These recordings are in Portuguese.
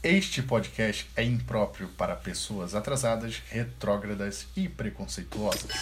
Este podcast é impróprio para pessoas atrasadas, retrógradas e preconceituosas.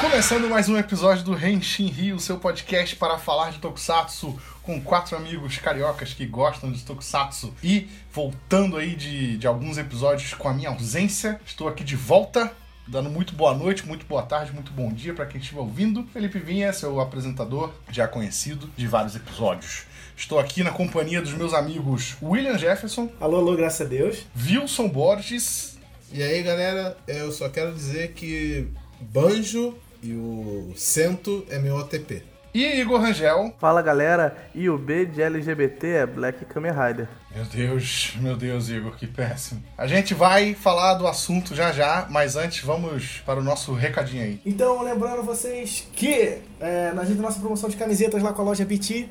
Começando mais um episódio do Henshin Rio, seu podcast para falar de Tokusatsu com quatro amigos cariocas que gostam de Tokusatsu. E voltando aí de, de alguns episódios com a minha ausência, estou aqui de volta dando muito boa noite, muito boa tarde, muito bom dia para quem estiver ouvindo. Felipe Vinha, seu apresentador, já conhecido de vários episódios. Estou aqui na companhia dos meus amigos William Jefferson. Alô, alô, graças a Deus. Wilson Borges. E aí, galera, eu só quero dizer que Banjo e o Cento é meu OTP. E Igor Rangel. Fala galera, e o B de LGBT é Black Kamen Rider. Meu Deus, meu Deus, Igor, que péssimo. A gente vai falar do assunto já já, mas antes vamos para o nosso recadinho aí. Então, lembrando vocês que é, na gente nossa promoção de camisetas lá com a loja BT,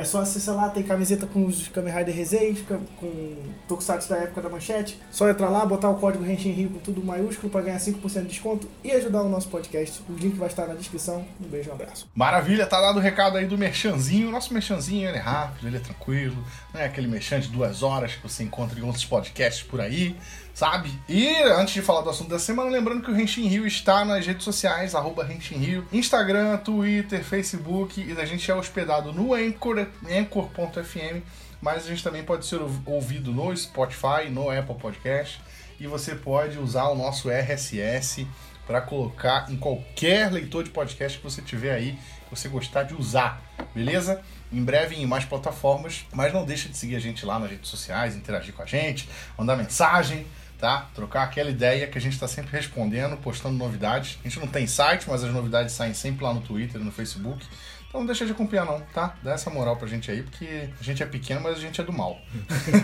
é só acessar lá, tem camiseta com os Kamen Rider Rezeis, com Tokusatsu da época da manchete. Só entrar lá, botar o código Henshin Rio com tudo maiúsculo para ganhar 5% de desconto e ajudar o nosso podcast. O link vai estar na descrição. Um beijo, um abraço. Maravilha, tá dado o recado aí do merchanzinho. Nosso merchanzinho ele é rápido, ele é tranquilo, não é aquele merchan de duas horas que você encontra em outros podcasts por aí sabe? E antes de falar do assunto da semana, lembrando que o Renshin Rio está nas redes sociais, arroba Renshin Rio, Instagram, Twitter, Facebook, e a gente é hospedado no Anchor, Anchor.fm, mas a gente também pode ser ouvido no Spotify, no Apple Podcast, e você pode usar o nosso RSS para colocar em qualquer leitor de podcast que você tiver aí, que você gostar de usar, beleza? Em breve em mais plataformas, mas não deixa de seguir a gente lá nas redes sociais, interagir com a gente, mandar mensagem, tá? Trocar aquela ideia que a gente está sempre respondendo, postando novidades. A gente não tem site, mas as novidades saem sempre lá no Twitter, no Facebook. Então não deixa de acompanhar não, tá? Dá essa moral pra gente aí, porque a gente é pequeno, mas a gente é do mal.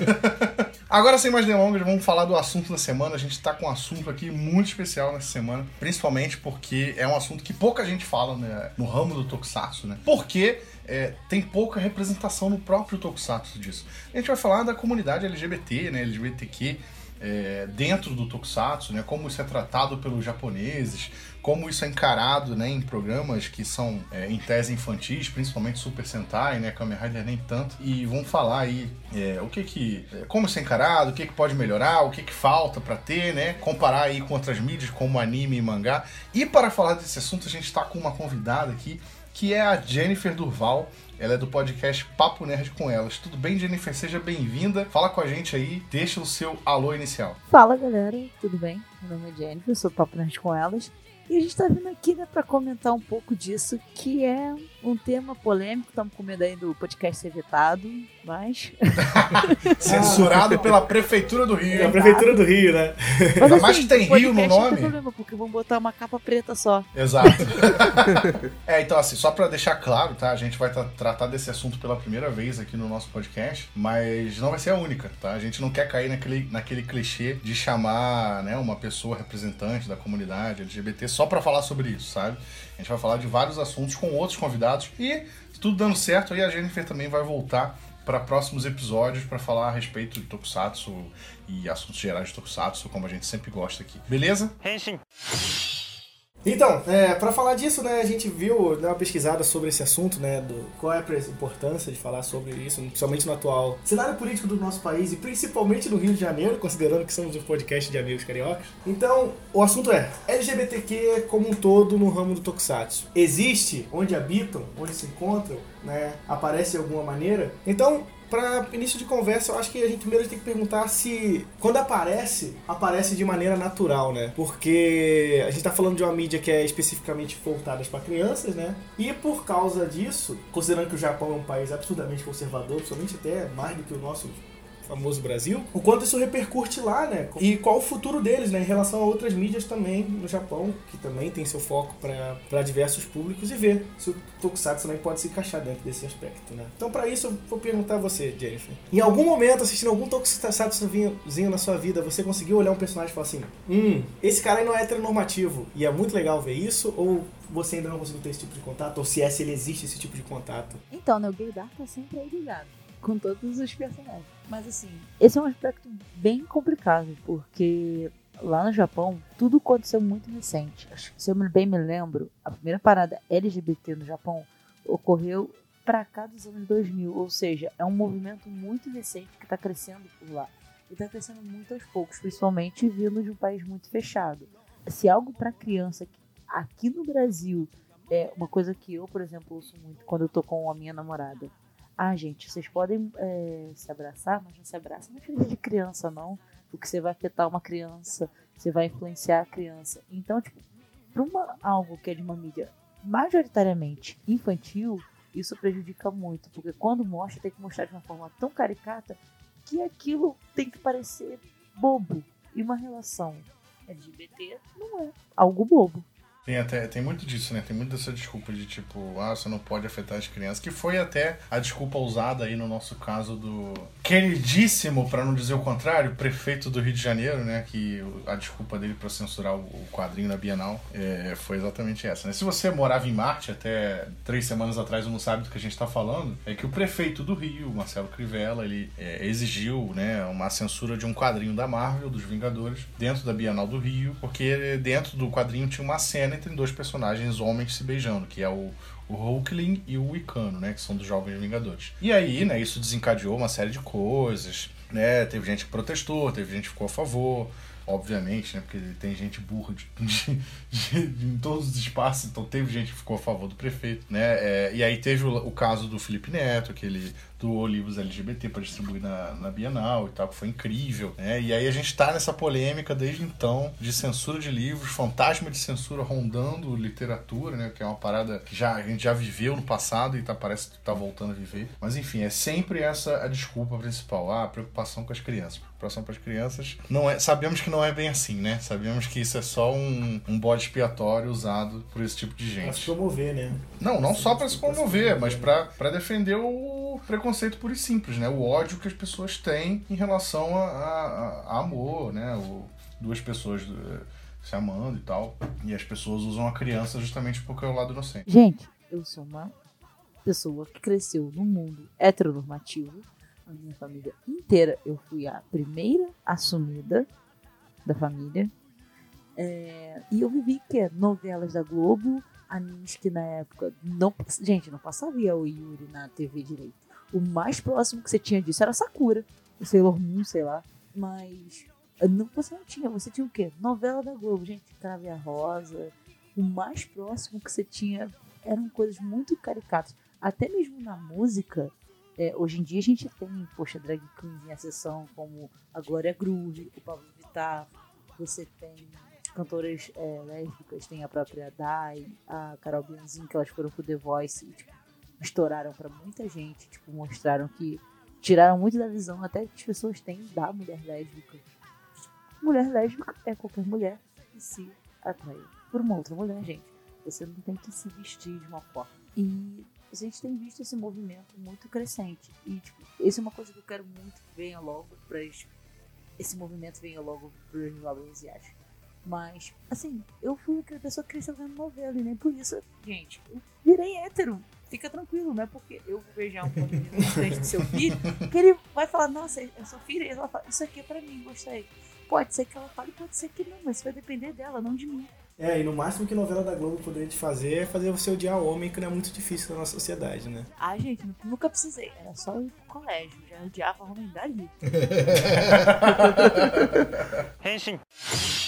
Agora, sem mais delongas, vamos falar do assunto da semana. A gente tá com um assunto aqui muito especial nessa semana, principalmente porque é um assunto que pouca gente fala né, no ramo do Tokusatsu, né? Porque é, tem pouca representação no próprio Tokusatsu disso. A gente vai falar da comunidade LGBT, né, LGBTQ, é, dentro do Tokusatsu, né, como isso é tratado pelos japoneses, como isso é encarado né, em programas que são é, em tese infantis, principalmente Super Sentai, né, Kamen Rider nem tanto, e vão falar aí é, o que que, é, como isso é encarado, o que que pode melhorar, o que que falta para ter, né, comparar aí com outras mídias como anime e mangá. E para falar desse assunto a gente está com uma convidada aqui que é a Jennifer Durval. Ela é do podcast Papo Nerd com Elas. Tudo bem, Jennifer? Seja bem-vinda. Fala com a gente aí, deixa o seu alô inicial. Fala, galera. Tudo bem? Meu nome é Jennifer, sou do Papo Nerd com Elas. E a gente está vindo aqui né, para comentar um pouco disso, que é um tema polêmico. Estamos com medo aí do podcast ser vetado, mas. Censurado pela Prefeitura do Rio. É a Prefeitura do Rio, né? Mas, Ainda mais que tem Rio no nome. Não tem problema, porque vão botar uma capa preta só. Exato. é, então assim, só pra deixar claro, tá? A gente vai tra- tratar desse assunto pela primeira vez aqui no nosso podcast, mas não vai ser a única, tá? A gente não quer cair naquele, naquele clichê de chamar, né, uma pessoa representante da comunidade LGBT só pra falar sobre isso, sabe? A gente vai falar de vários assuntos com outros convidados e tudo dando certo, aí a Jennifer também vai voltar para próximos episódios para falar a respeito de Tokusatsu e assuntos gerais de Tokusatsu, como a gente sempre gosta aqui. Beleza? Então, é, para falar disso, né, a gente viu, deu uma pesquisada sobre esse assunto, né, do qual é a importância de falar sobre isso, principalmente no atual cenário político do nosso país e principalmente no Rio de Janeiro, considerando que somos um podcast de amigos cariocas. Então, o assunto é LGBTQ como um todo no ramo do Tokusatsu. Existe onde habitam, onde se encontram, né, aparece de alguma maneira? Então, para início de conversa, eu acho que a gente primeiro tem que perguntar se quando aparece, aparece de maneira natural, né? Porque a gente tá falando de uma mídia que é especificamente voltada para crianças, né? E por causa disso, considerando que o Japão é um país absurdamente conservador, principalmente até mais do que o nosso famoso Brasil, o quanto isso repercute lá, né? E qual o futuro deles, né? Em relação a outras mídias também no Japão, que também tem seu foco para diversos públicos, e ver se o Tokusatsu também pode se encaixar dentro desse aspecto, né? Então, para isso, eu vou perguntar a você, Jennifer. Em algum momento, assistindo algum Tokusatsuzinho na sua vida, você conseguiu olhar um personagem e falar assim: hum, esse cara aí não é heteronormativo, e é muito legal ver isso? Ou você ainda não conseguiu ter esse tipo de contato? Ou se é, se ele existe esse tipo de contato? Então, né, o gaydar tá sempre aí ligado. Com todos os personagens. Mas assim, esse é um aspecto bem complicado, porque lá no Japão, tudo aconteceu muito recente. Se eu bem me lembro, a primeira parada LGBT no Japão ocorreu pra cá dos anos 2000, ou seja, é um movimento muito recente que está crescendo por lá. E está crescendo muito aos poucos, principalmente vindo de um país muito fechado. Se algo para criança aqui no Brasil é uma coisa que eu, por exemplo, ouço muito quando eu tô com a minha namorada. Ah, gente, vocês podem é, se abraçar, mas não se abraça na frente de criança, não. Porque você vai afetar uma criança, você vai influenciar a criança. Então, tipo, para uma, algo que é de uma mídia majoritariamente infantil, isso prejudica muito. Porque quando mostra, tem que mostrar de uma forma tão caricata que aquilo tem que parecer bobo. E uma relação LGBT não é algo bobo. Tem, até, tem muito disso, né? Tem muito dessa desculpa de tipo, ah, você não pode afetar as crianças, que foi até a desculpa usada aí no nosso caso do queridíssimo, pra não dizer o contrário, prefeito do Rio de Janeiro, né? Que a desculpa dele pra censurar o, quadrinho na Bienal é, foi exatamente essa, né? Se você morava em Marte até três semanas atrás e não sabe do que a gente tá falando, é que o prefeito do Rio, Marcelo Crivella, ele é, exigiu, né, uma censura de um quadrinho da Marvel, dos Vingadores, dentro da Bienal do Rio, porque dentro do quadrinho tinha uma cena entre dois personagens homens se beijando, que é o, o Hulkling e o Wicano, né, que são dos Jovens Vingadores. E aí, né, isso desencadeou uma série de coisas, né, teve gente que protestou, teve gente que ficou a favor, obviamente, né, porque tem gente burra de, de- de- de- em todos os espaços, então teve gente que ficou a favor do prefeito, né, é, e aí teve o, o caso do Felipe Neto, que ele doou livros LGBT para distribuir na, na Bienal e tal, que foi incrível, né? E aí a gente tá nessa polêmica desde então de censura de livros, fantasma de censura rondando literatura, né? Que é uma parada que já, a gente já viveu no passado e tá, parece que tá voltando a viver. Mas enfim, é sempre essa a desculpa principal. Ah, preocupação com as crianças. Preocupação com as crianças. Não é, sabemos que não é bem assim, né? Sabemos que isso é só um, um bode expiatório usado por esse tipo de Pra se gente. promover, né? Não, não só para se promover, mas para defender o preconceito puro e simples, né? O ódio que as pessoas têm em relação a, a- a amor, né? O, duas pessoas eh, se amando e tal. E as pessoas usam a criança justamente porque é o lado inocente. Gente, eu sou uma pessoa que cresceu num mundo heteronormativo. A minha família inteira, eu fui a primeira assumida da família. É, e eu vivi que novelas da Globo, animes que na época não, gente, não passava o Yuri na TV direito. O mais próximo que você tinha disso era Sakura, o Sailor Moon, sei lá. Mas não, você não tinha, você tinha o quê? Novela da Globo, gente, Crave a Rosa. O mais próximo que você tinha eram coisas muito caricatas. Até mesmo na música, é, hoje em dia a gente tem, poxa, drag queens em acessão como a Glória Groove, o Pablo Vittar, você tem cantoras é, lésbicas, tem a própria Dai, a Carol Bianzin, que elas foram pro The Voice e tipo, estouraram pra muita gente, tipo, mostraram que tiraram muito da visão até que as pessoas têm da mulher lésbica. Mulher lésbica é qualquer mulher que se atrai por uma outra mulher, gente. Você não tem que se vestir de uma forma. E a gente tem visto esse movimento muito crescente. E, tipo, isso é uma coisa que eu quero muito que venha logo para esse movimento venha logo para os jovens asiáticos. Mas, assim, eu fui aquela pessoa que cresceu vendo novela e nem por isso, gente, eu virei hétero. Fica tranquilo, não é porque eu vou beijar um menino na frente do seu filho que ele vai falar, nossa, eu sou filha, e ela fala, isso aqui é pra mim, gostei. Pode ser que ela fale, pode ser que não, mas isso vai depender dela, não de mim. É, e no máximo que novela da Globo poderia te fazer é fazer você odiar o homem, que não é muito difícil na nossa sociedade, né? Ah, gente, nunca precisei. Era só ir pro colégio. Já odiava homem dali.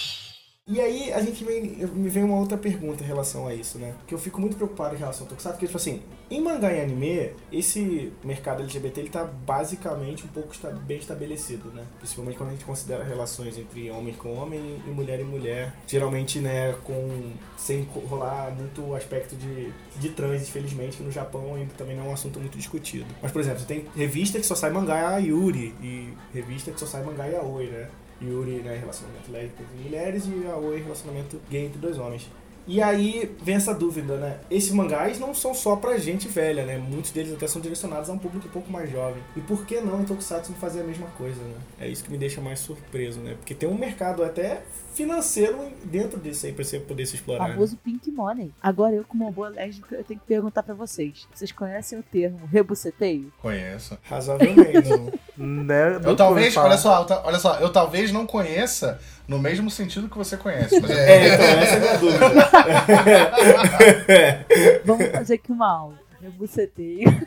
E aí a gente vem, me vem uma outra pergunta em relação a isso, né? Que eu fico muito preocupado em relação ao Tokusatsu, porque, tipo assim, em mangá e anime, esse mercado LGBT ele tá basicamente um pouco bem estabelecido, né? Principalmente quando a gente considera relações entre homem com homem e mulher e mulher. Geralmente, né, com sem rolar muito aspecto de, de trans, infelizmente, que no Japão ainda também não é um assunto muito discutido. Mas, por exemplo, você tem revista que só sai mangá Yuri, e revista que só sai mangá e Aoi, né? Yuri, né, relacionamento lésbico entre mulheres e Aoi, relacionamento gay entre dois homens. E aí vem essa dúvida, né? Esses mangás não são só pra gente velha, né? Muitos deles até são direcionados a um público um pouco mais jovem. E por que não em Tokusatsu não fazer a mesma coisa, né? É isso que me deixa mais surpreso, né? Porque tem um mercado até financeiro dentro disso aí pra você poder se explorar. né? famoso Pink Money. Agora eu, como uma boa lésbica, eu tenho que perguntar pra vocês. Vocês conhecem o termo rebuceteio? Conheço. Razoavelmente. Né? Eu talvez, olha só, eu ta- olha só, eu talvez não conheça no mesmo sentido que você conhece. Mas eu- é, então, essa é a minha dúvida. Vamos fazer aqui uma aula. Rebuceteio.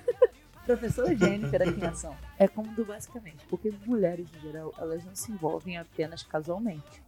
Professora Jennifer aqui em ação. É como do basicamente, porque mulheres, em geral, elas não se envolvem apenas casualmente.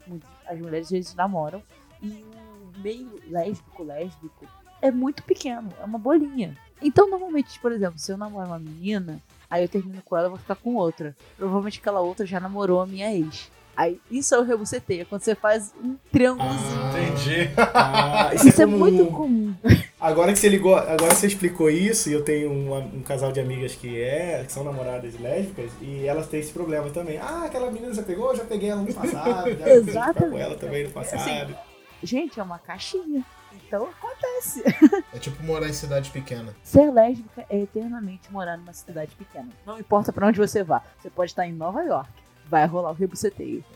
As mulheres às vezes namoram e o meio lésbico, lésbico, é muito pequeno, é uma bolinha. Então, normalmente, por exemplo, se eu namoro uma menina, aí eu termino com ela, eu vou ficar com outra. Provavelmente aquela outra já namorou a minha ex. Aí, isso é o rebuceteio, é quando você faz um triângulozinho. Entendi. Ah, isso é comum. muito comum. Agora que você ligou, agora que você explicou isso, e eu tenho um, um casal de amigas que é, que são namoradas lésbicas, e elas têm esse problema também. Ah, aquela menina já pegou, já peguei ela no passado, já Exatamente. com ela também no passado. Assim, Gente, é uma caixinha. Então acontece. É tipo morar em cidade pequena. Ser lésbica é eternamente morar numa cidade pequena. Não importa pra onde você vá. Você pode estar em Nova York. Vai rolar o rebuceteio.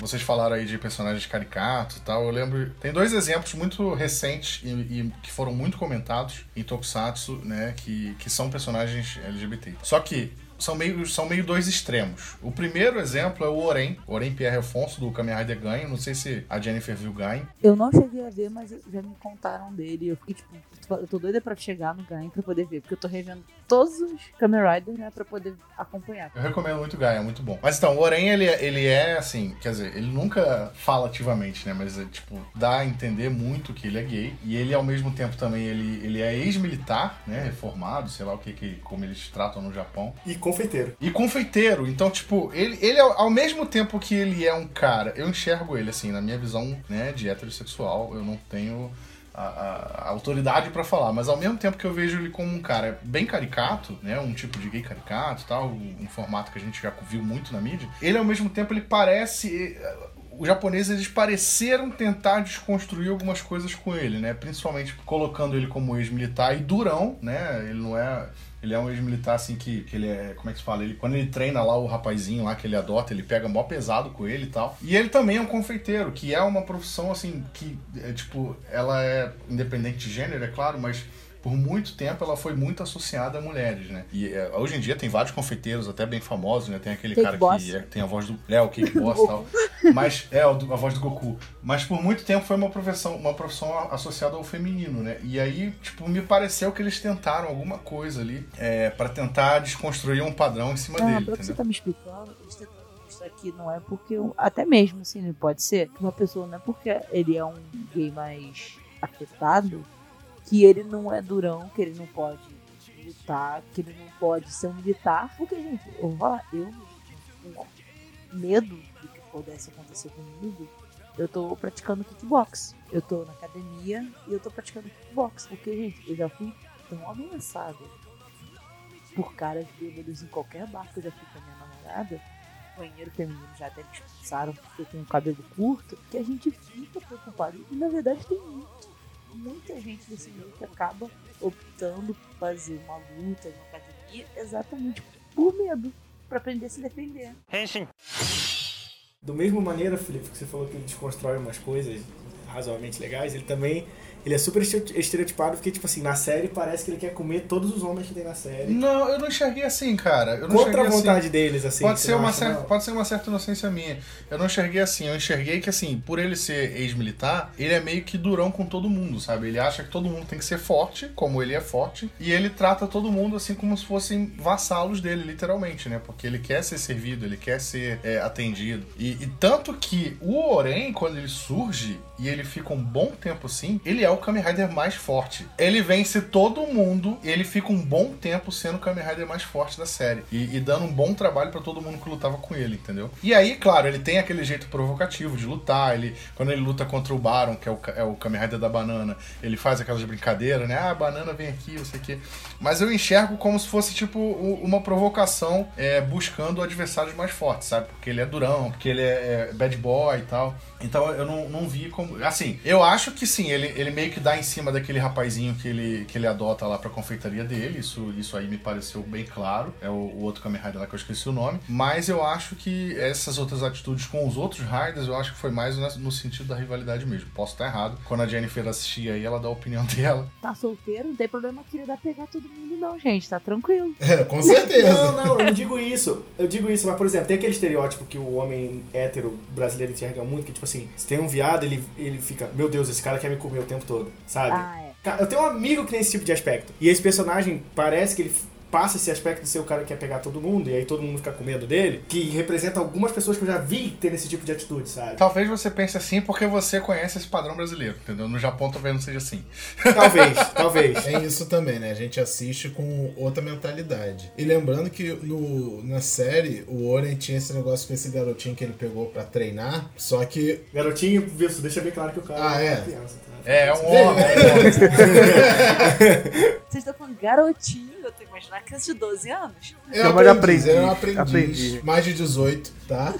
Vocês falaram aí de personagens caricatos e tal. Eu lembro. Tem dois exemplos muito recentes e, e que foram muito comentados em Tokusatsu, né? Que, que são personagens LGBT. Só que são meio, são meio dois extremos. O primeiro exemplo é o Oren, Oren Pierre Afonso, do Kamen Rider Gain. Não sei se a Jennifer viu Gain. Eu não cheguei a ver, mas já me contaram dele. Eu fiquei tipo, eu tô doida pra chegar no Gain pra poder ver. Porque eu tô revendo todos os Kamen Riders, né? Pra poder acompanhar. Eu recomendo muito Gaia, é muito bom. Mas então, o Oren, ele, é- ele é assim, quer dizer, ele nunca fala ativamente, né? Mas é tipo, dá a entender muito que ele é gay. E ele, ao mesmo tempo, também, ele, ele é ex-militar, né? Reformado, sei lá o que, que como eles tratam no Japão. E confeiteiro. E confeiteiro, então, tipo, ele, ele ao ao mesmo tempo que ele é um cara, eu enxergo ele assim, na minha visão, né, de heterossexual, eu não tenho a, a- a autoridade pra falar, mas ao mesmo tempo que eu vejo ele como um cara bem caricato, né, um tipo de gay caricato tal, um formato que a gente já viu muito na mídia, ele ao mesmo tempo ele parece os japoneses eles pareceram tentar desconstruir algumas coisas com ele, né? Principalmente colocando ele como ex-militar e durão, né? Ele não é. Ele é um ex-militar, assim, que, que ele é. Como é que se fala? Ele, quando ele treina lá o rapazinho lá que ele adota, ele pega mó pesado com ele e tal. E ele também é um confeiteiro, que é uma profissão, assim, que, é, tipo, ela é independente de gênero, é claro, mas por muito tempo ela foi muito associada a mulheres, né? E é, hoje em dia tem vários confeiteiros até bem famosos, né? Tem aquele Cake cara Boss. que é- tem a voz do. É, o Cake Boss e tal. Mas é a voz do Goku. Mas por muito tempo foi uma profissão, uma profissão associada ao feminino, né? E aí, tipo, me pareceu que eles tentaram alguma coisa ali é, para tentar desconstruir um padrão em cima Ah, dele, pelo que você tá me explicando, eles mostrar que não é porque. eu- Até mesmo, assim, pode ser que uma pessoa não é porque ele é um gay mais afetado que ele não é durão, que ele não pode lutar, que ele não pode ser um militar. Porque, gente, eu vou falar, eu, com medo do que pudesse acontecer comigo, eu tô praticando kickbox. Eu tô na academia e eu tô praticando kickbox. Porque, gente, eu já fui tão ameaçada por caras bêbados em qualquer bar que eu já fui com a minha namorada. Banheiro feminino já até me expulsaram porque eu tenho cabelo curto. Que a gente fica preocupado. E na verdade tem muito, muita gente desse que acaba optando por fazer uma luta na academia exatamente por medo. Pra aprender a se defender. Do mesmo maneira, Felipe, que você falou que ele desconstrói umas coisas razoavelmente legais, ele também ele é super estere- estereotipado porque, tipo assim, na série parece que ele quer comer todos os homens que tem na série. Não, eu não enxerguei assim, cara. Eu não Contra a assim. vontade deles, assim. Pode ser, uma certa, pode ser uma certa inocência minha. Eu não enxerguei assim. Eu enxerguei que, assim, por ele ser ex-militar, ele é meio que durão com todo mundo, sabe? Ele acha que todo mundo tem que ser forte, como ele é forte, e ele trata todo mundo assim como se fossem vassalos dele, literalmente, né? Porque ele quer ser servido, ele quer ser é, atendido. E, e tanto que o Oren, quando ele surge e ele fica um bom tempo assim, ele é o Kamen Rider mais forte. Ele vence todo mundo ele fica um bom tempo sendo o Kamen Rider mais forte da série. E, e dando um bom trabalho pra todo mundo que lutava com ele, entendeu? E aí, claro, ele tem aquele jeito provocativo de lutar. Ele, quando ele luta contra o Baron, que é o, é o Kamen Rider da banana, ele faz aquelas brincadeiras, né? Ah, a banana vem aqui, não sei o quê. Mas eu enxergo como se fosse, tipo, uma provocação é, buscando adversários mais fortes, sabe? Porque ele é durão, porque ele é, é bad boy e tal. Então eu não, não vi como. Assim, eu acho que sim, ele, ele meio que dá em cima daquele rapazinho que ele, que ele adota lá pra confeitaria dele. Isso, isso aí me pareceu bem claro. É o, o outro Kamen Rider lá que eu esqueci o nome. Mas eu acho que essas outras atitudes com os outros Riders, eu acho que foi mais no, no sentido da rivalidade mesmo. Posso estar errado. Quando a Jennifer assistir aí, ela dá a opinião dela. Tá solteiro, não tem problema que ele dá pegar todo mundo, não, gente. Tá tranquilo. É, com certeza. Não, não, eu não digo isso. Eu digo isso, mas, por exemplo, tem aquele estereótipo que o homem hétero brasileiro enxerga muito, que, tipo assim, se tem um viado, ele, ele fica, meu Deus, esse cara quer me comer o tempo todo, sabe? Ah, é. Eu tenho um amigo que tem esse tipo de aspecto. E esse personagem parece que ele passa esse aspecto de ser o cara que quer pegar todo mundo, e aí todo mundo fica com medo dele, que representa algumas pessoas que eu já vi ter esse tipo de atitude, sabe? Talvez você pense assim porque você conhece esse padrão brasileiro, entendeu? No Japão talvez não seja assim. Talvez, talvez. É isso também, né? A gente assiste com outra mentalidade. E lembrando que no, na série, o Oren tinha esse negócio com esse garotinho que ele pegou pra treinar, só que. Garotinho, isso deixa bem claro que o cara Ah, é? uma criança. Tá? É, é um homem. é um homem. Vocês estão falando garotinho, eu tô imaginando criança de 12 anos. É Chama de aprendiz, aprendiz, é aprendiz, aprendiz. mais de 18, tá?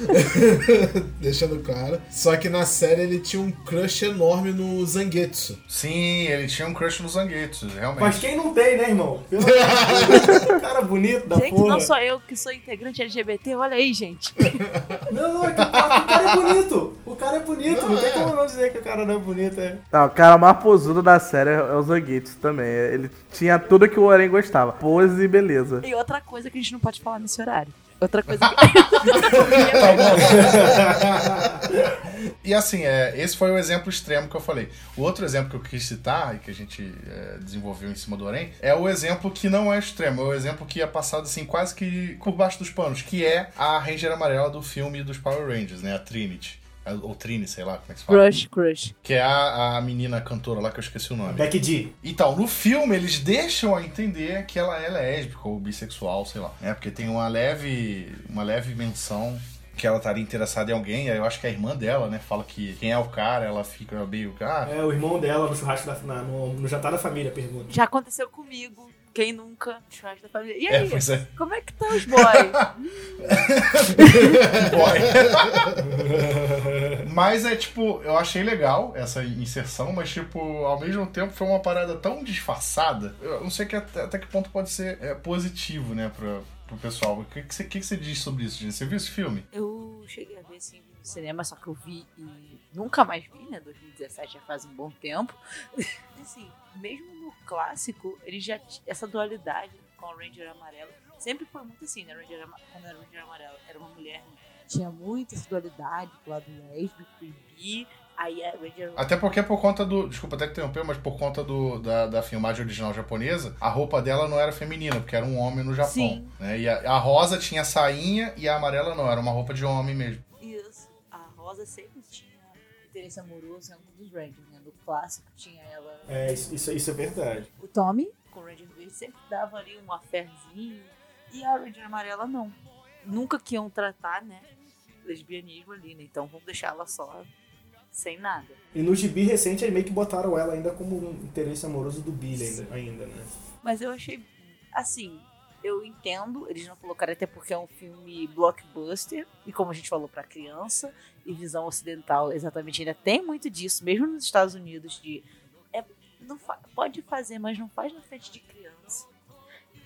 Deixando claro. Só que na série ele tinha um crush enorme no Zangetsu. Sim, ele tinha um crush no Zangetsu, realmente. Mas quem não tem, né, irmão? Pelo cara bonito da gente, porra. não sou eu que sou integrante LGBT, olha aí, gente. Não, não, é que o cara, o cara é bonito. O cara é bonito. Não, Não, tem é. como não dizer que o cara não é bonito. É. Não, o cara mais posudo da série é o Zangetsu também. Ele tinha tudo que o Oren gostava. Pose e beleza. E outra coisa que a gente não pode falar nesse horário. Outra coisa que. E assim, é, esse foi o exemplo extremo que eu falei. O outro exemplo que eu quis citar e que a gente é, desenvolveu em cima do Orem é o exemplo que não é extremo, é o exemplo que é passado assim quase que por baixo dos panos, que é a Ranger amarela do filme dos Power Rangers, né? A Trinity. Ou Trini, sei lá como é que se fala. Crush, crush. Que é a, a menina cantora lá que eu esqueci o nome. Becky D. Então, no filme eles deixam a entender que ela é lésbica ou bissexual, sei lá. É, porque tem uma leve, uma leve menção que ela estaria interessada em alguém, aí eu acho que a irmã dela, né, fala que quem é o cara, ela fica meio, ah, É o irmão dela no churrasco da, na- no, no jantar da família, pergunta. Já aconteceu comigo. Quem nunca? Churrasco da família. E é, aí? é, Como é que tá os boys? boy. mas é tipo, eu achei legal essa inserção, mas tipo, ao mesmo tempo foi uma parada tão disfarçada, eu não sei que até, até que ponto pode ser é, positivo, né, pra, pro pessoal. O que, que, você, que que você diz sobre isso, gente? Você viu esse filme? Eu cheguei a ver sim no cinema, só que eu vi e nunca mais vi, né? 2017 já faz um bom tempo. assim, mesmo no clássico, ele já essa dualidade com o Ranger amarelo sempre foi muito assim, né? Ranger, quando era Ranger amarelo, era uma mulher, né? tinha muito essa dualidade pro lado lésbico e bi. Aí a Ranger Até porque por conta do. Desculpa até interromper, mas por conta do, da, da filmagem original japonesa, a roupa dela não era feminina, porque era um homem no Japão. Sim. Né? E a, a rosa tinha sainha e a amarela não, era uma roupa de homem mesmo. Isso. A Rosa sempre tinha interesse amoroso em algum dos Rangers, né? No clássico tinha ela. É, isso, isso, isso é verdade. O Tommy, com o Ranger Verde, sempre dava ali um affairzinho. E a Ranger Amarela não. Nunca que iam tratar, né? Lesbianismo ali, né? Então vamos deixar ela só sem nada. E no gibi recente, aí meio que botaram ela ainda como um interesse amoroso do Billy ainda, ainda né? Mas eu achei. Assim, eu entendo, eles não colocaram até porque é um filme blockbuster, e como a gente falou pra criança, e visão ocidental exatamente ainda tem muito disso, mesmo nos Estados Unidos, de. É, não fa- pode fazer, mas não faz na frente de criança.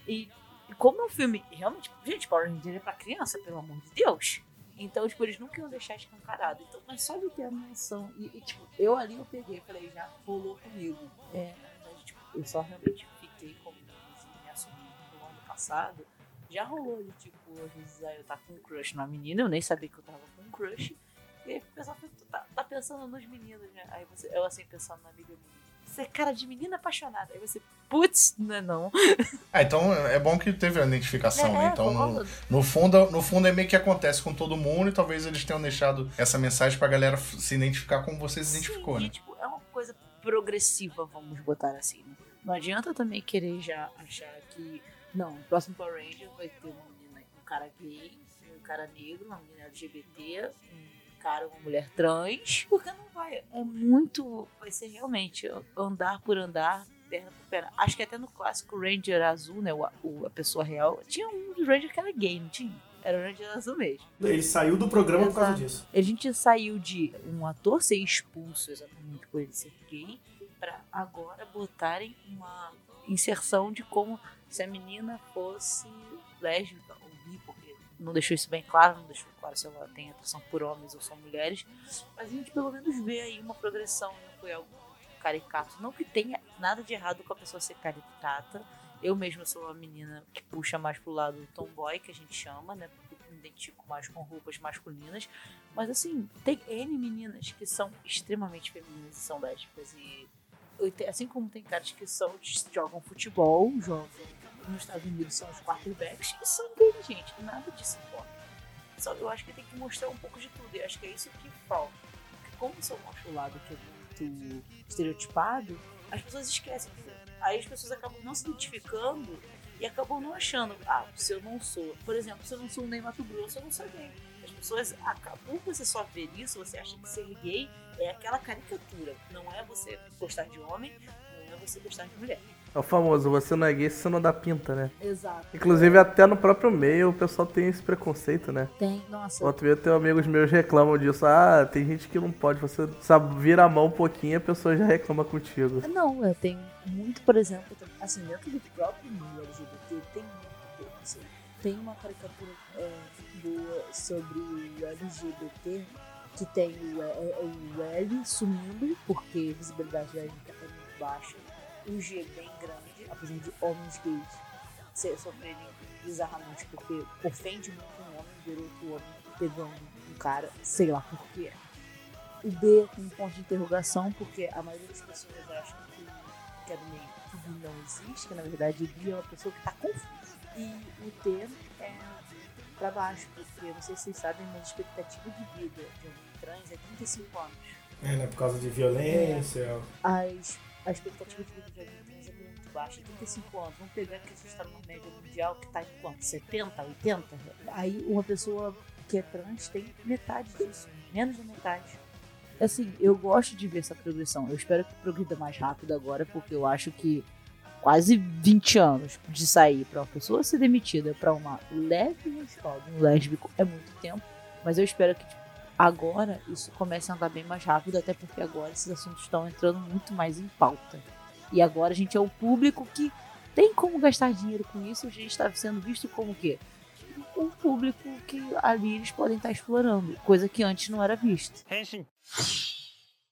E, e como é um filme. Realmente, gente, Power Ranger é pra criança, pelo amor de Deus. Então, tipo, eles nunca iam deixar escancarado. Então, mas só de ter a noção. E, e, tipo, eu ali eu peguei, falei, já rolou comigo. É, verdade, tipo, eu só realmente passado. Já rolou de, tipo, às vezes aí eu tava com um crush na menina, eu nem sabia que eu tava com um crush. E aí o pessoal tá, tá pensando nos meninos, né? Aí você, eu assim, pensando na amiga minha. Você é cara de menina apaixonada. Aí você, putz, não é não. Ah, então é bom que teve a identificação, né? É, Então, no, no fundo, no fundo é meio que acontece com todo mundo e talvez eles tenham deixado essa mensagem pra galera se identificar como você se identificou, Sim, né? e, tipo, é uma coisa progressiva, vamos botar assim. né? Não adianta também querer já achar que, não, no próximo Power Ranger vai ter uma menina, um cara gay, um cara negro, uma menina LGBT, um cara, uma mulher trans, porque não vai. É muito. Vai ser realmente andar por andar, perna por perna. Acho que até no clássico Ranger Azul, né? O, o- a pessoa real, tinha um dos Ranger que era gay, não tinha? Era o Ranger Azul mesmo. Ele saiu do programa por causa Exato. disso. A gente saiu de um ator ser expulso exatamente por ele ser gay pra agora botarem uma inserção de como se a menina fosse lésbica ou bi, porque não deixou isso bem claro, não deixou claro se ela tem atração por homens ou só mulheres, mas a gente pelo menos vê aí uma progressão, não foi algo caricato. Não que tenha nada de errado com a pessoa ser caricata. Eu mesma sou uma menina que puxa mais pro lado tomboy, que a gente chama, né? Porque me identifico mais com roupas masculinas. Mas assim, tem N meninas que são extremamente femininas e são lésbicas. E assim como tem caras que são, jogam futebol, jogam nos Estados Unidos são os quarterbacks e são gente. Nada disso importa. Só que eu acho que tem que mostrar um pouco de tudo. E acho que é isso que falta. Porque como isso mostra o lado que é muito estereotipado, as pessoas esquecem. Aí as pessoas acabam não se identificando e acabam não achando, ah, se eu não sou, por exemplo, se eu não sou um Ney Mato Grosso, eu não sou gay. As pessoas acabam, você só ver isso, você acha que ser gay é aquela caricatura. Não é você gostar de homem, não é você gostar de mulher. É o famoso, você não é gay se você não dá pinta, né? Exato. Inclusive, até no próprio meio o pessoal tem esse preconceito, né? Tem, nossa. Outro dia tem amigos meus reclamam disso. Ah, tem gente que não pode. Você sabe, vira a mão um pouquinho a pessoa já reclama contigo. Não, eu tenho muito, por exemplo, assim, dentro do próprio meio LGBT tem muito preconceito. Tem uma caricatura é, boa sobre o LGBT que tem o, é, o L sumindo, porque a visibilidade lésbica é muito baixa, o G bem grande, apesar de homens gays se- sofrerem bizarramente, porque ofende muito um homem ver outro homem pegando um cara, sei lá por quê. O B com um ponto de interrogação, porque a maioria das pessoas acham que, que é do meio que não existe, que na verdade bi é uma pessoa que tá confusa. E o T é pra baixo, porque não sei se vocês sabem, mas a expectativa de vida de um trans é 35 anos. É, né? Por causa de violência. As, a expectativa de vida de alguém trans é muito baixa, 35 anos. Vamos pegar que a gente está numa média mundial que tá em quanto? 70, 80? Aí uma pessoa que é trans tem metade disso, menos da metade. Assim, eu gosto de ver essa progressão. Eu espero que progrida mais rápido agora, porque eu acho que quase 20 anos de sair para uma pessoa ser demitida para uma leve escola, um lésbico, é muito tempo. Mas eu espero que tipo, agora isso comece a andar bem mais rápido, até porque agora esses assuntos estão entrando muito mais em pauta. E agora a gente é o público que tem como gastar dinheiro com isso, a gente está sendo visto como o quê? Um público que ali eles podem estar explorando, coisa que antes não era visto.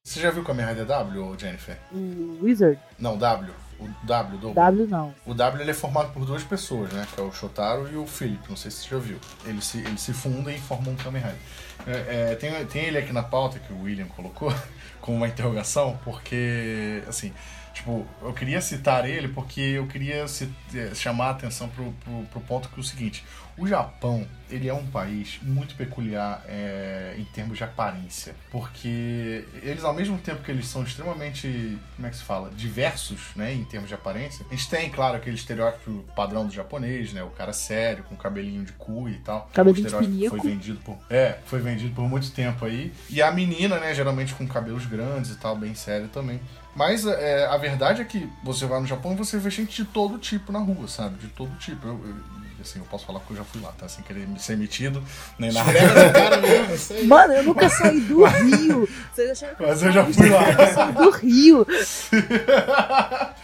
Você já viu Kamen Rider W, ô, Jennifer? O Wizard, Não, W. O W do. W não. O W ele é formado por duas pessoas, né? Que é o Shotaro e o Philip. Não sei se você já viu. Eles se, eles se fundem e formam um Kamen Rider. É, é, tem, tem ele aqui na pauta que o William colocou com uma interrogação, porque, assim, tipo, eu queria citar ele porque eu queria ci- eh, chamar a atenção pro, pro, pro ponto que é o seguinte: o Japão, ele é um país muito peculiar é, em termos de aparência, porque eles, ao mesmo tempo que eles são extremamente, como é que se fala, diversos, né, em termos de aparência, a gente tem, claro, aquele estereótipo padrão do japonês, né, o cara sério, com cabelinho de cu e tal. Cabelinho O de pinico. Foi vendido por, é, foi vendido por muito tempo aí. E a menina, né, geralmente com cabelos grandes e tal, bem sério também. Mas é, a verdade é que você vai no Japão e você vê gente de todo tipo na rua, sabe? De todo tipo. Eu, eu- assim, eu posso falar que eu já fui lá, tá? Sem querer ser metido, nem nada. Mesmo, aí. Mano, eu nunca saí do Rio. Vocês acharam que Mas eu já fui lá. Eu saí do Rio.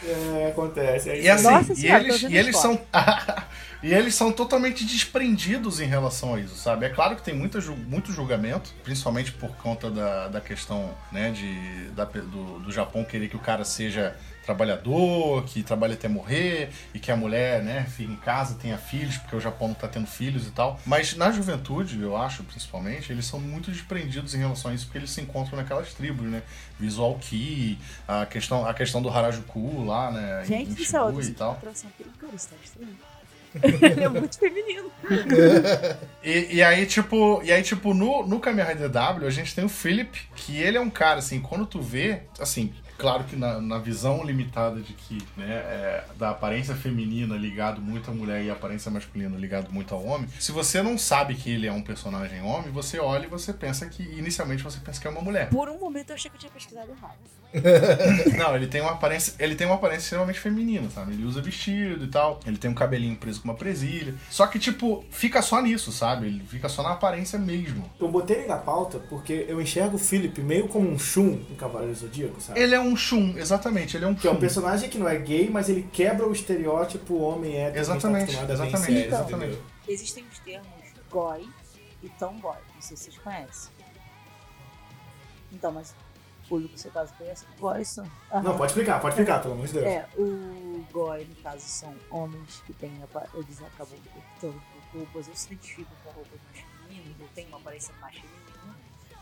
É, acontece. É E assim, Nossa e senhora, eles, e eles são. e eles são totalmente desprendidos em relação a isso, sabe? É claro que tem muita, muito julgamento, principalmente por conta da, da questão né, de, da do, do Japão querer que o cara seja trabalhador, que trabalhe até morrer, e que a mulher, né, fique em casa, tenha filhos, porque o Japão não tá tendo filhos e tal. Mas na juventude, eu acho, principalmente, eles são muito desprendidos em relação a isso, porque eles se encontram naquelas tribos, né? Visual Ki, a questão, a questão do Harajuku lá, né? Gente, em isso é outra e atração perigosa, tá estranho. Ele é muito feminino. E, e aí, tipo, e aí, tipo, no, no Kamen Rider W, a gente tem o Philip, que ele é um cara, assim, quando tu vê, assim, Claro que na, na visão limitada de que, né, é, da aparência feminina ligado muito à mulher e a aparência masculina ligado muito ao homem, se você não sabe que ele é um personagem homem, você olha e você pensa que, inicialmente, você pensa que é uma mulher. Por um momento eu achei que eu tinha pesquisado errado. Não, ele tem uma aparência, ele tem uma aparência extremamente feminina, sabe? Ele usa vestido e tal, ele tem um cabelinho preso com uma presilha. Só que, tipo, fica só nisso, sabe? Ele fica só na aparência mesmo. Eu botei ele na pauta porque eu enxergo o Philip meio como um Shun em Cavaleiro do Zodíaco, sabe? Ele é um Shun, exatamente, ele é um Que é um Shun. personagem que não é gay, mas ele quebra o estereótipo homem hétero gente Exatamente, tá exatamente, séries, exatamente. entendeu? Existem os termos goi e tomboy. Não sei se vocês conhecem. Então, mas público, no seu caso, conhece? Goi são... Aham. Não, pode explicar, pode explicar, pelo amor de Deus. É, o goi, no caso, são homens que têm... apa- Eles acabam optando por roupas, ou se identificam com roupas masculinas, ou têm uma aparência mais feminina.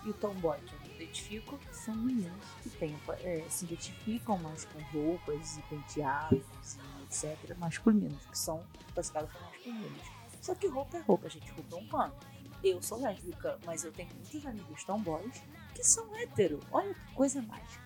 E o tomboy, que eu me identifico, são meninos que têm, apa- é, se identificam mais com roupas e penteados e etc. masculinos, que são classificados como masculinos. Só que roupa é roupa, gente. Roupa é um pano. Eu sou lésbica, mas eu tenho muitos amigos tomboys que são hétero. Olha que coisa mágica.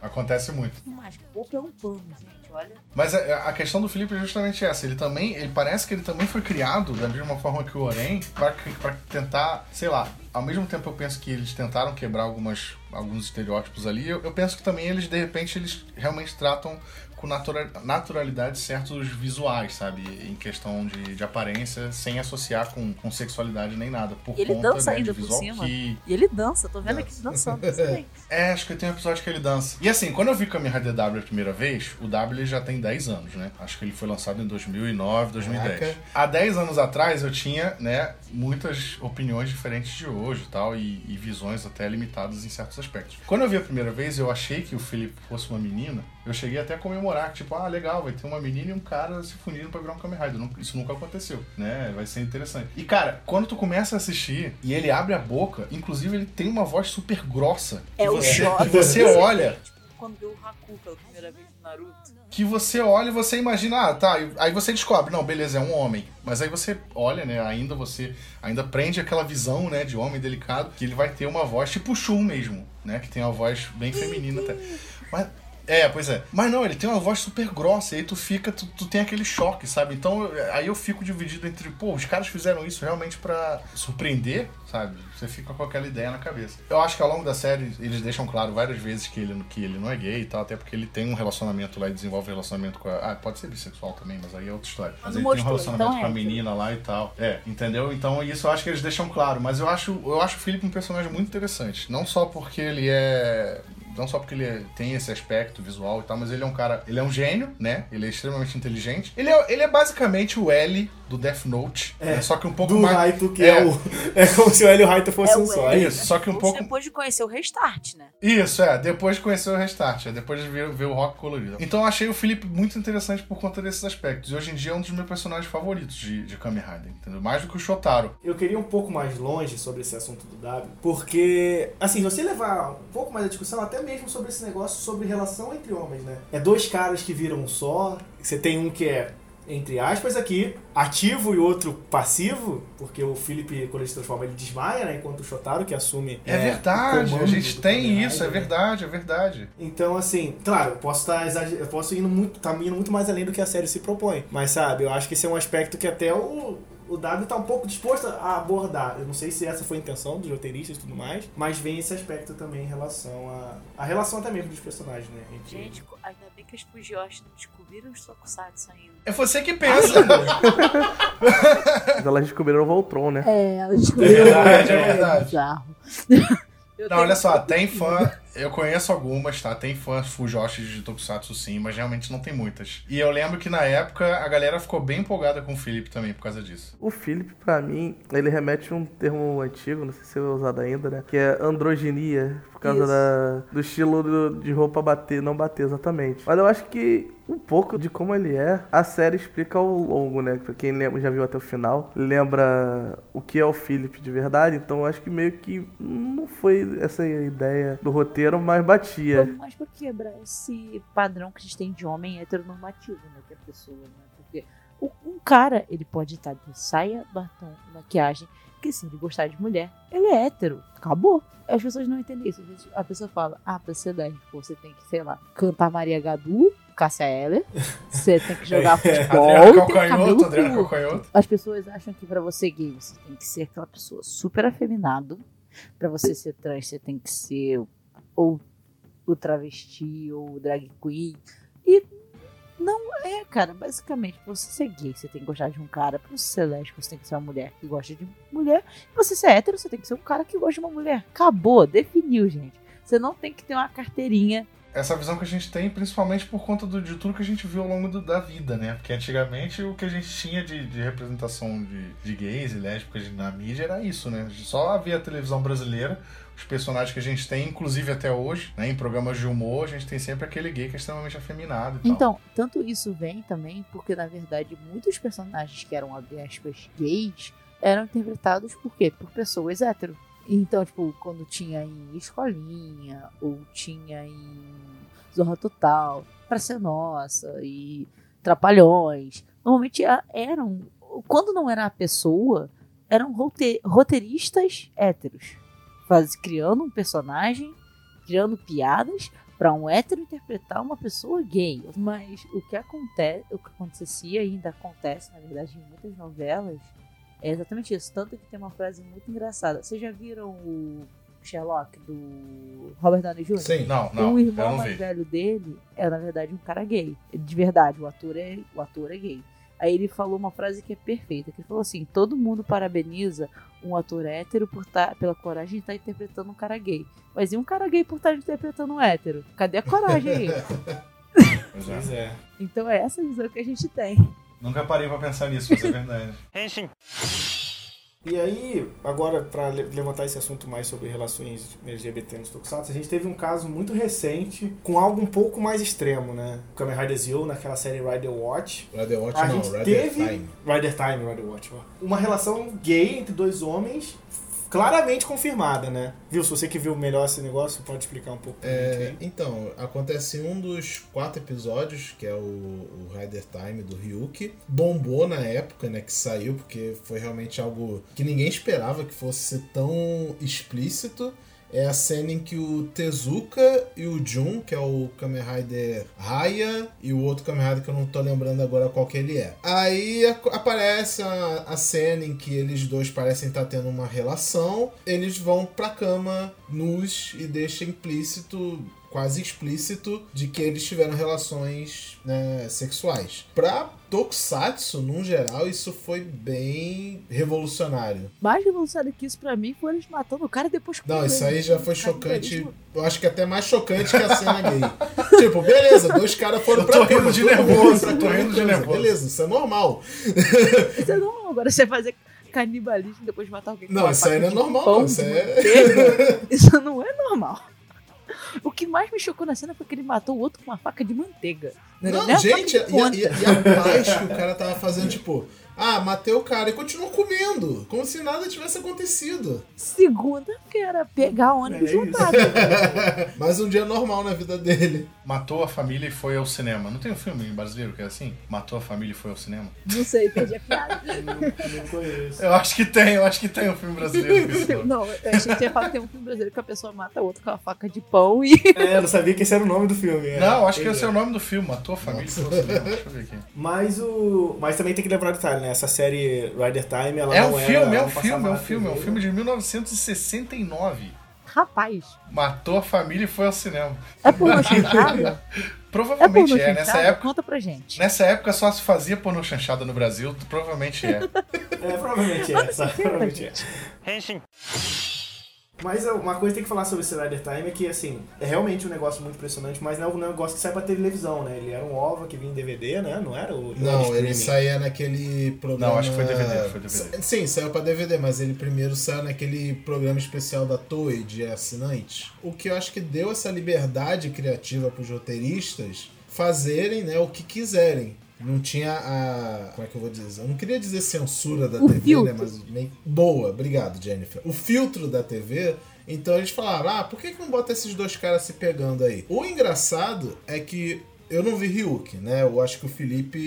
Acontece muito. Mágica. É um pano, gente. Olha. Mas a, a questão do Felipe é justamente essa. Ele também, ele parece que ele também foi criado da mesma forma que o Oren pra tentar, sei lá. Ao mesmo tempo eu penso que eles tentaram quebrar algumas, alguns estereótipos ali. Eu, eu penso que também eles de repente eles realmente tratam com natura, naturalidade certos visuais, sabe, em questão de, de aparência, sem associar com, com sexualidade nem nada. Por E ele conta dança né, ainda por cima. que E ele dança, tô vendo aqui ele dançando. dança é, acho que tem um episódio que ele dança. E assim, quando eu vi Kamen Rider W a primeira vez, o W já tem 10 anos, né? Acho que ele foi lançado em 2009, 2010. Caraca. Há 10 anos atrás eu tinha, né, muitas opiniões diferentes de hoje e tal, e, visões até limitadas em certos aspectos. Quando eu vi a primeira vez, eu achei que o Philip fosse uma menina. Eu cheguei até a comemorar, tipo, ah, legal, vai ter uma menina e um cara se fundindo pra virar um Kamen Rider. Isso nunca aconteceu, né? Vai ser interessante. E, cara, quando tu começa a assistir e ele abre a boca, inclusive ele tem uma voz super grossa. É que o você, que você olha, Tipo, quando viu o Haku pela primeira vez no Naruto. que você olha e você imagina, ah, tá, aí você descobre, não, beleza, é um homem. Mas aí você olha, né, ainda você ainda prende aquela visão, né, de homem delicado, que ele vai ter uma voz tipo Shun mesmo, né, que tem uma voz bem feminina até. Mas é, pois é. Mas não, ele tem uma voz super grossa, e aí tu fica, tu, tu tem aquele choque, sabe? Então, aí eu fico dividido entre, pô, os caras fizeram isso realmente pra surpreender, sabe? Você fica com aquela ideia na cabeça. Eu acho que ao longo da série eles deixam claro várias vezes que ele, que ele não é gay e tal, até porque ele tem um relacionamento lá e desenvolve um relacionamento com a. Ah, pode ser bissexual também, mas aí é outra história. Mas Não ele tem um mostrou, relacionamento então com a é. menina lá e tal. É, entendeu? Então isso eu acho que eles deixam claro. Mas eu acho, eu acho o Felipe um personagem muito interessante. Não só porque ele é não só porque ele é- tem esse aspecto visual e tal, mas ele é um cara, ele é um gênio, né? Ele é extremamente inteligente. Ele é, ele é basicamente o L do Death Note, É, né? só que um pouco Do mais Raito, que É. é. o. É como se o Hélio Raito fosse É um o só. É isso, só que um Ou pouco depois de conhecer o Restart, né? Isso, é, depois de conhecer o Restart, é depois de ver, ver o rock colorido. Então eu achei o Felipe muito interessante por conta desses aspectos. E hoje em dia é um dos meus personagens favoritos de, de Kamen Rider, entendeu? Mais do que o Shotaro. Eu queria um pouco mais longe sobre esse assunto do W, porque, assim, se você levar um pouco mais a discussão, até mesmo sobre esse negócio sobre relação entre homens, né? É dois caras que viram um só, você tem um que é, entre aspas aqui, ativo e outro passivo, porque o Felipe, quando ele se transforma, ele desmaia, né? Enquanto o Shotaro, que assume. É, o verdade, a gente tem isso, é né? verdade, é verdade. Então, assim, claro, eu posso estar exager... eu posso ir muito, tá indo muito mais além do que a série se propõe. Mas sabe, eu acho que esse é um aspecto que até o, o W tá um pouco disposto a abordar. Eu não sei se essa foi a intenção dos roteiristas e tudo mais, mas vem esse aspecto também em relação a. A relação até mesmo dos personagens, né? Entre... Gente, ainda bem que as Fujoshi não descobriram os Tokusatsu ainda. É você que pensa. Mas elas descobriram o Voltron, né? É, elas É verdade, é verdade. bizarro. Eu Não, olha só, tem fã. Eu conheço algumas, tá? Tem fãs Fujoshi de Tokusatsu sim, mas realmente não tem muitas. E eu lembro que na época a galera ficou bem empolgada com o Felipe também por causa disso. O Philip, pra mim, ele remete a um termo antigo, não sei se é usado ainda, né? Que é androginia, por causa da, do estilo do- de roupa bater, não bater exatamente. Mas eu acho que um pouco de como ele é, a série explica ao longo, né? Pra quem lembra, já viu até o final, lembra o que é o Philip de verdade, então acho que meio que não foi essa ideia do roteiro, mas batia. Mas por quebrar esse padrão que a gente tem de homem heteronormativo, né? Que a pessoa, né? Porque um cara, ele pode estar de saia, batom, maquiagem, Porque se ele gostar de mulher, ele é hétero. Acabou. As pessoas não entendem isso. A pessoa fala, ah, pra ser lésbico, você tem que, sei lá, cantar Maria Gadu, Cássia Eller, você tem que jogar futebol, Adriano tem cabelo Adriano curto. Calcanhoto. As pessoas acham que pra você gay você tem que ser aquela pessoa super afeminado. Pra você ser trans você tem que ser ou o travesti ou o drag queen. E não é, cara. Basicamente, pra você ser gay, você tem que gostar de um cara. Pra você ser lésbico, você tem que ser uma mulher que gosta de mulher. Pra você ser hétero, você tem que ser um cara que gosta de uma mulher. Acabou, definiu, gente. Você não tem que ter uma carteirinha. Essa visão que a gente tem, principalmente por conta do- de tudo que a gente viu ao longo do- da vida, né? Porque antigamente o que a gente tinha de, de representação de, de gays e lésbicas na mídia era isso, né? Só havia a televisão brasileira, os personagens que a gente tem, inclusive até hoje, né? Em programas de humor, a gente tem sempre aquele gay que é extremamente afeminado. Então, tanto isso vem também porque, na verdade, muitos personagens que eram, abre aspas, gays eram interpretados por quê? Por pessoas hétero. Então, tipo, quando tinha em Escolinha, ou tinha em Zorra Total, Pra Ser Nossa, e Trapalhões, normalmente eram, quando não era a pessoa, eram rote- roteiristas héteros, faz, criando um personagem, criando piadas para um hétero interpretar uma pessoa gay. Mas o que acontece, o que acontecia e ainda acontece, na verdade, em muitas novelas, é exatamente isso. Tanto que tem uma frase muito engraçada. Vocês já viram o Sherlock do Robert Downey Jr.? Sim. Não, não, o irmão não mais vi. velho dele é, na verdade, um cara gay. De verdade, o ator é, o ator é gay. Aí ele falou uma frase que é perfeita, que ele falou assim, todo mundo parabeniza um ator hétero por tá, pela coragem de estar interpretando um cara gay. Mas e um cara gay por estar interpretando um hétero? Cadê a coragem aí? Pois é. Pois é. então é essa visão que a gente tem. Nunca parei pra pensar nisso, mas é verdade. E aí, agora, pra le- levantar esse assunto mais sobre relações LGBT nos Tokusatsu, a gente teve um caso muito recente com algo um pouco mais extremo, né? O Kamen Rider Zio, naquela série Rider Watch. Rider Watch A não, gente Rider teve- Time. Rider Time, Rider Watch. ó. Uma relação gay entre dois homens claramente confirmada, né? Viu? Se você que viu melhor esse negócio, pode explicar um pouco É, então, acontece um dos quatro episódios, que é o, o Rider Time do Ryuki. Bombou na época, né, que saiu, porque foi realmente algo que ninguém esperava que fosse ser tão explícito. É a cena em que o Tezuka e o Jun, que é o Kamen Rider Raya, e o outro Kamen Rider que eu não tô lembrando agora qual que ele é. Aí aparece a, a cena em que eles dois parecem estar tendo uma relação. Eles vão pra cama nus e deixa implícito quase explícito de que eles tiveram relações né, sexuais. Pra Tokusatsu, num geral, isso foi bem revolucionário. Mais revolucionário que isso pra mim foi eles matando o cara e depois Não, isso aí já foi chocante. Eu acho que até mais chocante que a cena gay. tipo, beleza, dois caras foram Eu pra tô rindo de nervoso, tô rindo de beleza, nervoso. Beleza, isso é normal. Isso é normal. Agora você fazer canibalismo e depois matar alguém Não, isso aí não é de normal, pão não, isso de é-. Isso não é normal. O que mais me chocou na cena foi que ele matou o outro com uma faca de manteiga. Não, Não, faca gente, e e, e a paz que o cara tava fazendo, tipo, ah, matei o cara e continuou comendo, como se nada tivesse acontecido. Segunda-feira, pegar ônibus É lotado. Mais um dia normal na vida dele. Matou a família e foi ao cinema. Não tem um filme brasileiro que é assim? Matou a família e foi ao cinema? Não sei, perdi a piada. Não, não conheço. Eu acho que tem, eu acho que tem um filme brasileiro nome. Não, eu achei que ia falar que tem um filme brasileiro que a pessoa mata o outro com uma faca de pão e. É, eu não sabia que esse era o nome do filme. é. Não, acho que esse é o nome do filme, Matou a família e foi ao cinema. Deixa eu ver aqui. Mas o. Mas também tem que lembrar o detalhe, né? Essa série Rider Time, ela É não um era- filme, é um filme, é um filme, é um filme de 1969. Rapaz, Matou a família e foi ao cinema. é pornô chanchada? É Provavelmente pornô é, nessa época. Conta pra gente. Nessa época só se fazia pornô chanchada no Brasil, provavelmente é. É, provavelmente é, sabe? Provavelmente é. Mas uma coisa que tem que falar sobre esse Rider Time é que, assim, é realmente um negócio muito impressionante, mas não é um negócio que sai pra televisão, né? Ele era um OVA que vinha em DVD, né? Não era o. Não, ele streaming. saía naquele programa. Não, acho que foi DVD, foi DVD. Sim, saiu pra DVD, mas ele primeiro saiu naquele programa especial da Toei de assinantes. O que eu acho que deu essa liberdade criativa pros roteiristas fazerem né, o que quiserem. Não tinha a. Como é que eu vou dizer? Eu não queria dizer censura da O TV, filtro. né? Mas meio. Boa, obrigado, Jennifer. O filtro da TV. Então eles falaram: ah, por que, que não bota esses dois caras se pegando aí? O engraçado é que eu não vi Ryuk, né? Eu acho que o Felipe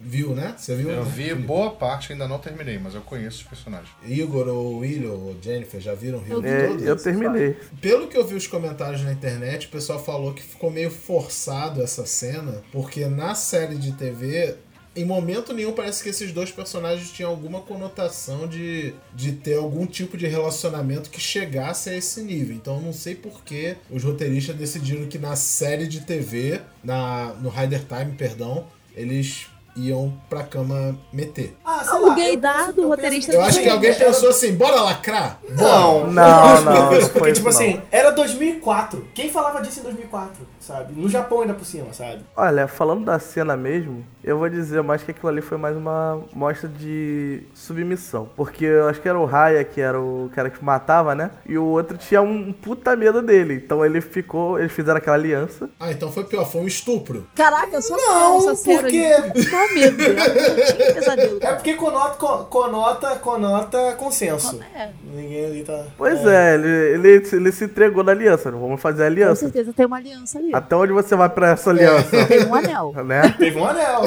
viu, né? Você viu? Eu vi Felipe? boa parte, ainda não terminei, mas eu conheço os personagens. Igor ou William ou Jennifer já viram Rio É, todos? eu terminei. Pelo que eu vi os comentários na internet, o pessoal falou que ficou meio forçado essa cena, porque na série de TV, em momento nenhum parece que esses dois personagens tinham alguma conotação de, de ter algum tipo de relacionamento que chegasse a esse nível. Então eu não sei por que os roteiristas decidiram que na série de TV, na, no Rider Time, perdão, eles iam pra cama meter. Ah, sei O lá, dado, o roteirista Eu acho que alguém Era- pensou assim, bora lacrar? Bora. Não, Não, não, porque, tipo assim, era 2004. Quem falava disso em 2004, sabe? No Japão ainda por cima, sabe? Olha, falando da cena mesmo, eu vou dizer mais que aquilo ali foi mais uma mostra de submissão. Porque eu acho que era o Raya, que era o cara que matava, né? E o outro tinha um puta medo dele. Então ele ficou, eles fizeram aquela aliança. Ah, então foi pior, foi um estupro. Caraca, eu só Não, essa cena porque- ali. Qual medo dela? Eu tinha pesadelo. É porque conota, co- conota, conota consenso. É, Ninguém ali tá. Pois é, ele, ele, ele se entregou na aliança. Não vamos fazer a com aliança. certeza tem uma aliança ali. Até onde você vai pra essa aliança? Tem um anel. né? Teve um anel.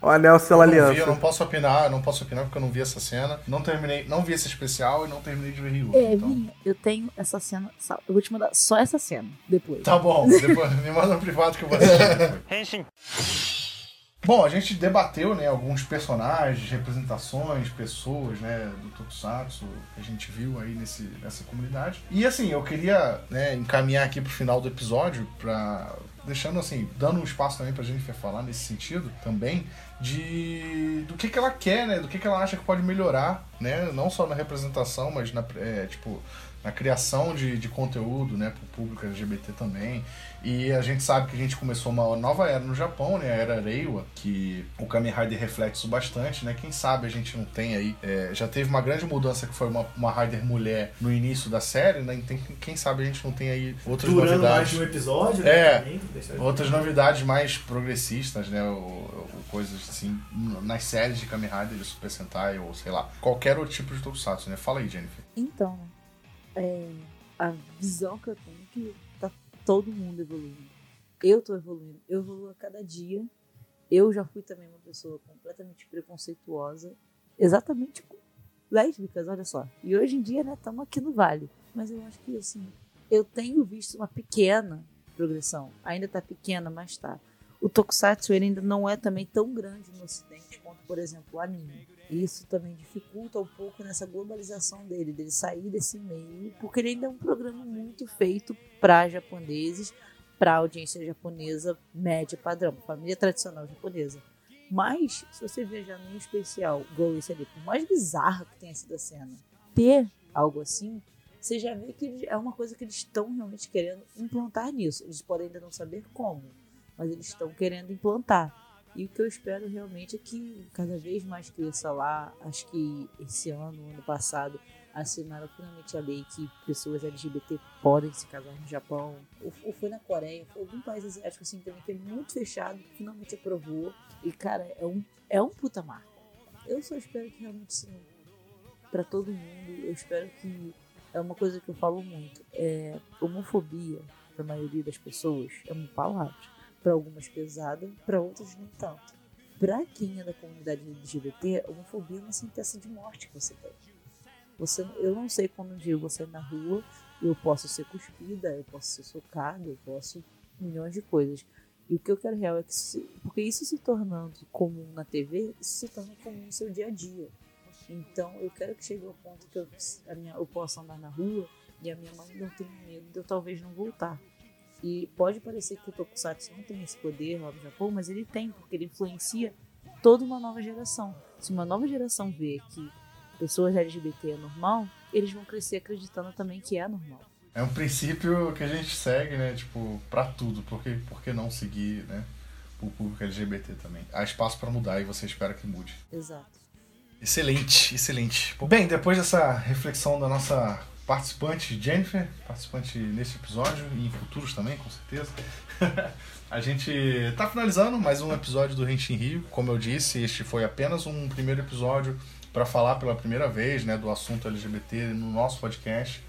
O anel sela não vi, eu aliança. não posso opinar, eu não posso opinar porque eu não vi essa cena. Não terminei, não vi esse especial e não terminei de ver Ryu. É, então. Eu tenho essa cena. Eu vou te mandar só essa cena depois. Tá bom, depois me manda no privado que eu vou assistir. Bom, a gente debateu, né, alguns personagens, representações, pessoas, né, do Tokusatsu que a gente viu aí nesse, nessa comunidade. E assim, eu queria, né, encaminhar aqui pro final do episódio para deixando assim, dando um espaço também pra Jennifer falar nesse sentido também de do que que ela quer, né, do que que ela acha que pode melhorar, né, não só na representação, mas na é, tipo na criação de, de conteúdo, né, pro público LGBT também. E a gente sabe que a gente começou uma nova era no Japão, né, a era Reiwa, que o Kamen Rider reflete isso bastante, né? Quem sabe a gente não tem aí, é, já teve uma grande mudança que foi uma, uma Rider mulher no início da série, né? Então, quem sabe a gente não tem aí outras Durando mais novidades. de um episódio, É. né? também, Outras novidades mais progressistas, né? Ou, ou coisas assim, nas séries de Kamen Rider, de Super Sentai, ou sei lá, qualquer outro tipo de Tokusatsu, né? Fala aí, Jennifer. Então, é, a visão que eu tenho é que tá todo mundo evoluindo. Eu tô evoluindo. Eu evoluo a cada dia. Eu já fui também uma pessoa completamente preconceituosa. Exatamente com lésbicas, olha só. E hoje em dia, né, estamos aqui no Vale. Mas eu acho que, assim, eu tenho visto uma pequena progressão. Ainda tá pequena, mas tá. O Tokusatsu ele ainda não é também tão grande no ocidente quanto, por exemplo, o anime. Isso também dificulta um pouco nessa globalização dele, dele sair desse meio, porque ele ainda é um programa muito feito para japoneses, para audiência japonesa média padrão, família tradicional japonesa. Mas, se você viajar num especial, igual esse ali, por mais bizarra que tenha sido a cena, ter algo assim, você já vê que é uma coisa que eles estão realmente querendo implantar nisso. Eles podem ainda não saber como, mas eles estão querendo implantar. E o que eu espero realmente é que cada vez mais cresça lá. Acho que esse ano, ano passado, assinaram finalmente a lei que pessoas LGBT podem se casar no Japão. Ou, ou foi na Coreia, foi algum país asiático assim também que é muito fechado, finalmente aprovou. E cara, é um, é um puta marco. Eu só espero que realmente sim, pra todo mundo. Eu espero que é uma coisa que eu falo muito. É homofobia pra maioria das pessoas é uma palavra para algumas pesada, para outras nem tanto. Para quem é da comunidade LGBT, homofobia é uma sentença de morte que você tem. Você, eu não sei quando um dia você na rua, eu posso ser cuspida, eu posso ser socada, eu posso milhões de coisas. E o que eu quero real é que, se, porque isso se tornando comum na TV, isso se torna comum no seu dia a dia. Então eu quero que chegue ao ponto que eu, minha, eu possa andar na rua e a minha mãe não tenha medo de eu talvez não voltar. E pode parecer que o Tokusatsu não tem esse poder lá no Japão, mas ele tem, porque ele influencia toda uma nova geração. Se uma nova geração vê que pessoas LGBT é normal, eles vão crescer acreditando também que é normal. É um princípio que a gente segue, né? Tipo, pra tudo. Por que, por que não seguir, né? O público LGBT também. Há espaço pra mudar e você espera que mude. Exato. Excelente, excelente. Bem, depois dessa reflexão da nossa participante Jennifer, participante nesse episódio e em futuros também, com certeza. a gente tá finalizando mais um episódio do Renshin Rio. Como eu disse, este foi apenas um primeiro episódio para falar pela primeira vez, né, do assunto LGBT no nosso podcast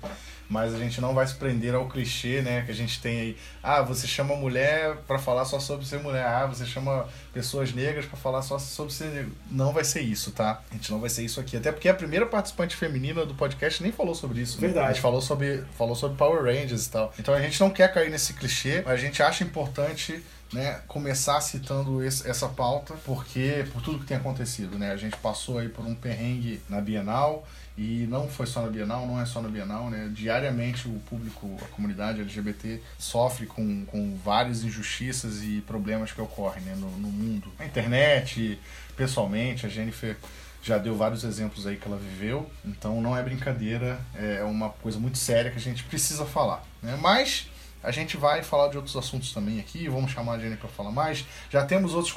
mas a gente não vai se prender ao clichê, né, que a gente tem aí. Ah, você chama mulher para falar só sobre ser mulher. Ah, você chama pessoas negras para falar só sobre ser negro. Não vai ser isso, tá? A gente não vai ser isso aqui. Até porque a primeira participante feminina do podcast nem falou sobre isso. Verdade. Né? A gente falou sobre, falou sobre Power Rangers e tal. Então a gente não quer cair nesse clichê, mas a gente acha importante né, começar citando esse, essa pauta, porque por tudo que tem acontecido, né? A gente passou aí por um perrengue na Bienal e não foi só na Bienal, não é só na Bienal, né? Diariamente o público, a comunidade LGBT sofre com, com várias injustiças e problemas que ocorrem né, no, no mundo. Na internet, pessoalmente, a Jennifer já deu vários exemplos aí que ela viveu, então não é brincadeira, é uma coisa muito séria que a gente precisa falar. Né? Mas a gente vai falar de outros assuntos também aqui, vamos chamar a Jenny para falar mais. Já temos outros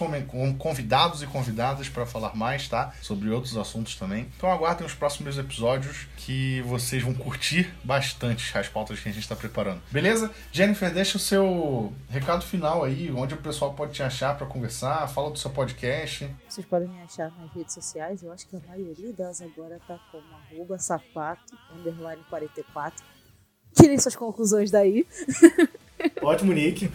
convidados e convidadas para falar mais, tá? Sobre outros assuntos também. Então aguardem os próximos episódios que vocês vão curtir bastante as pautas que a gente está preparando. Beleza? Jennifer, deixa o seu recado final aí, onde o pessoal pode te achar para conversar, fala do seu podcast. Vocês podem me achar nas redes sociais, eu acho que a maioria delas agora tá como arroba sapato, underline 44 Tirem suas conclusões daí. Ótimo, Nick.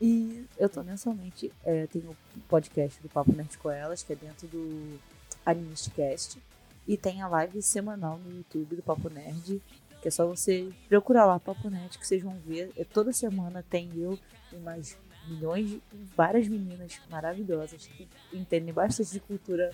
e eu tô mensalmente. É, tenho o podcast do Papo Nerd com Elas, que é dentro do Animistcast. E tem a live semanal no YouTube do Papo Nerd, que é só você procurar lá Papo Nerd, que vocês vão ver. É, toda semana tem eu e mais milhões de várias meninas maravilhosas que entendem bastante de cultura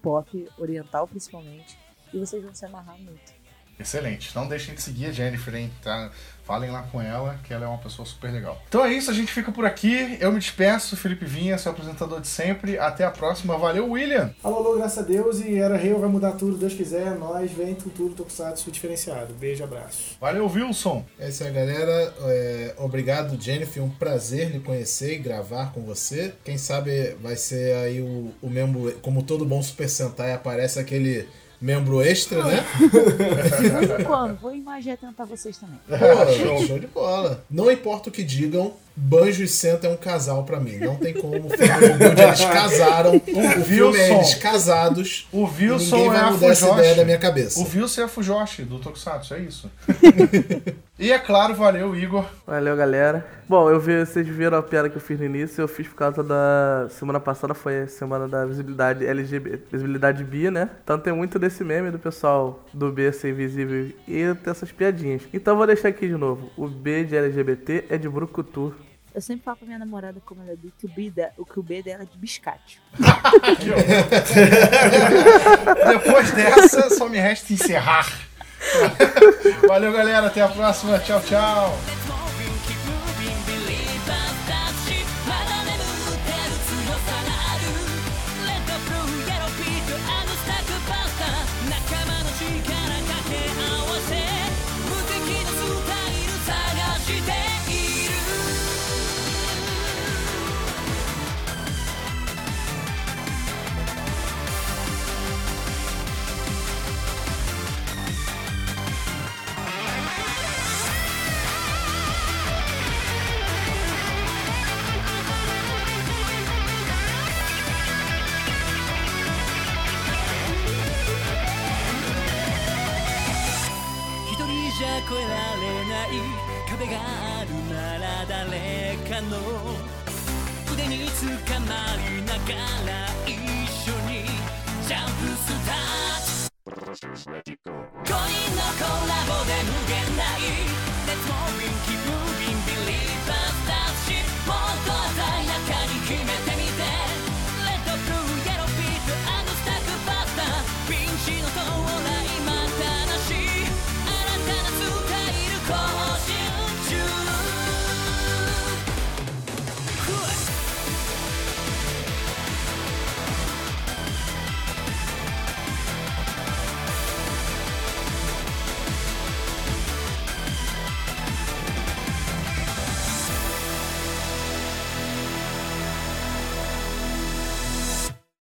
pop, oriental principalmente. E vocês vão se amarrar muito. Excelente. Não deixem de seguir a Jennifer, hein? Tá? Falem lá com ela, que ela é uma pessoa super legal. Então é isso, a gente fica por aqui. Eu me despeço, Felipe Vinha, seu apresentador de sempre. Até a próxima. Valeu, William! Alô, alô, graças a Deus. E era rei, vai mudar tudo, Deus quiser. Nós vem com tudo, Tokusatsu diferenciado. Beijo, abraço. Valeu, Wilson! É isso aí, galera. É, obrigado, Jennifer. Um prazer lhe conhecer e gravar com você. Quem sabe vai ser aí o, o membro, como todo bom Super Sentai, aparece aquele membro extra, né? De vez em quando, vou imaginar tentar vocês também. Pô, show de bola. Não importa o que digam, Banjo e Senta é um casal pra mim. Não tem como. O filme onde eles casaram. O, o filme é eles casados. O Wilson ninguém vai é mudar essa ideia da minha cabeça. O Wilson é a Fujoshi do Tokusatsu, é isso. e é claro, valeu, Igor. Valeu, galera. Bom, eu vi, vocês viram a piada que eu fiz no início. Eu fiz por causa da. Semana passada foi a semana da visibilidade LGBT, visibilidade bi, né? Então tem muito desse meme do pessoal do B ser invisível e ter essas piadinhas. Então vou deixar aqui de novo. O B de LGBT é de Brucutu. Eu sempre falo com minha namorada, como ela diz, que o B, de, o que o B dela é de biscate. Depois dessa, só me resta encerrar. Valeu, galera. Até a próxima. Tchau, tchau.